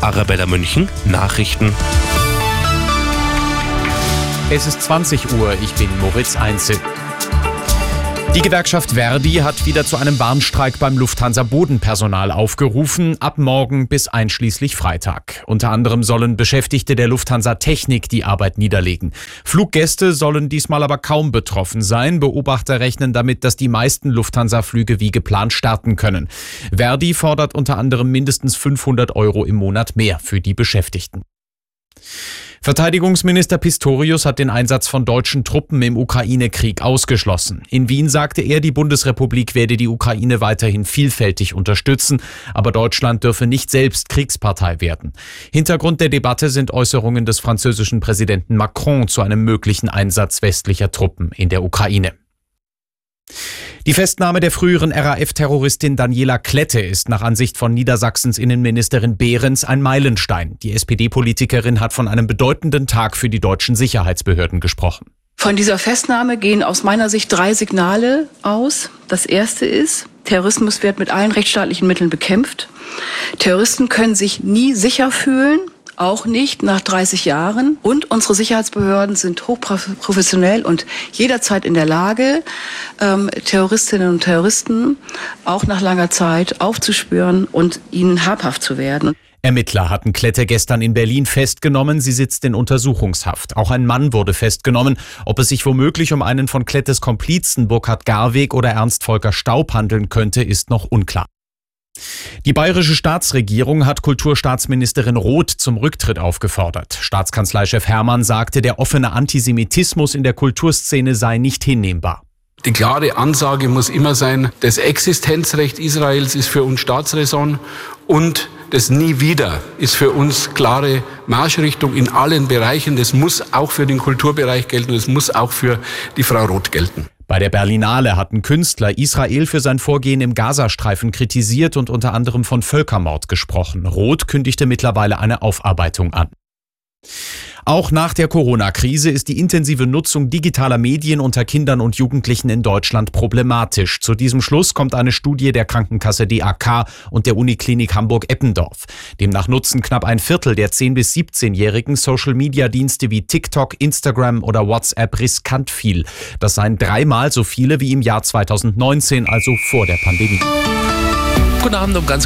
Arabella München, Nachrichten. Es ist 20 Uhr, ich bin Moritz Einzel. Die Gewerkschaft Verdi hat wieder zu einem Warnstreik beim Lufthansa Bodenpersonal aufgerufen, ab morgen bis einschließlich Freitag. Unter anderem sollen Beschäftigte der Lufthansa Technik die Arbeit niederlegen. Fluggäste sollen diesmal aber kaum betroffen sein. Beobachter rechnen damit, dass die meisten Lufthansa-Flüge wie geplant starten können. Verdi fordert unter anderem mindestens 500 Euro im Monat mehr für die Beschäftigten. Verteidigungsminister Pistorius hat den Einsatz von deutschen Truppen im Ukraine-Krieg ausgeschlossen. In Wien sagte er, die Bundesrepublik werde die Ukraine weiterhin vielfältig unterstützen, aber Deutschland dürfe nicht selbst Kriegspartei werden. Hintergrund der Debatte sind Äußerungen des französischen Präsidenten Macron zu einem möglichen Einsatz westlicher Truppen in der Ukraine. Die Festnahme der früheren RAF-Terroristin Daniela Klette ist nach Ansicht von Niedersachsens Innenministerin Behrens ein Meilenstein. Die SPD-Politikerin hat von einem bedeutenden Tag für die deutschen Sicherheitsbehörden gesprochen. Von dieser Festnahme gehen aus meiner Sicht drei Signale aus. Das erste ist, Terrorismus wird mit allen rechtsstaatlichen Mitteln bekämpft. Terroristen können sich nie sicher fühlen auch nicht nach 30 Jahren. Und unsere Sicherheitsbehörden sind hochprofessionell und jederzeit in der Lage, ähm, Terroristinnen und Terroristen auch nach langer Zeit aufzuspüren und ihnen habhaft zu werden. Ermittler hatten Klette gestern in Berlin festgenommen. Sie sitzt in Untersuchungshaft. Auch ein Mann wurde festgenommen. Ob es sich womöglich um einen von Klettes Komplizen Burkhard Garweg oder Ernst Volker Staub handeln könnte, ist noch unklar. Die bayerische Staatsregierung hat Kulturstaatsministerin Roth zum Rücktritt aufgefordert. Staatskanzleichef Hermann sagte, der offene Antisemitismus in der Kulturszene sei nicht hinnehmbar. Die klare Ansage muss immer sein, das Existenzrecht Israels ist für uns Staatsräson und das Nie wieder ist für uns klare Marschrichtung in allen Bereichen. Das muss auch für den Kulturbereich gelten, das muss auch für die Frau Roth gelten. Bei der Berlinale hatten Künstler Israel für sein Vorgehen im Gazastreifen kritisiert und unter anderem von Völkermord gesprochen. Roth kündigte mittlerweile eine Aufarbeitung an. Auch nach der Corona-Krise ist die intensive Nutzung digitaler Medien unter Kindern und Jugendlichen in Deutschland problematisch. Zu diesem Schluss kommt eine Studie der Krankenkasse DAK und der Uniklinik Hamburg-Eppendorf. Demnach nutzen knapp ein Viertel der 10- bis 17-Jährigen Social-Media-Dienste wie TikTok, Instagram oder WhatsApp riskant viel. Das seien dreimal so viele wie im Jahr 2019, also vor der Pandemie. Guten Abend um ganz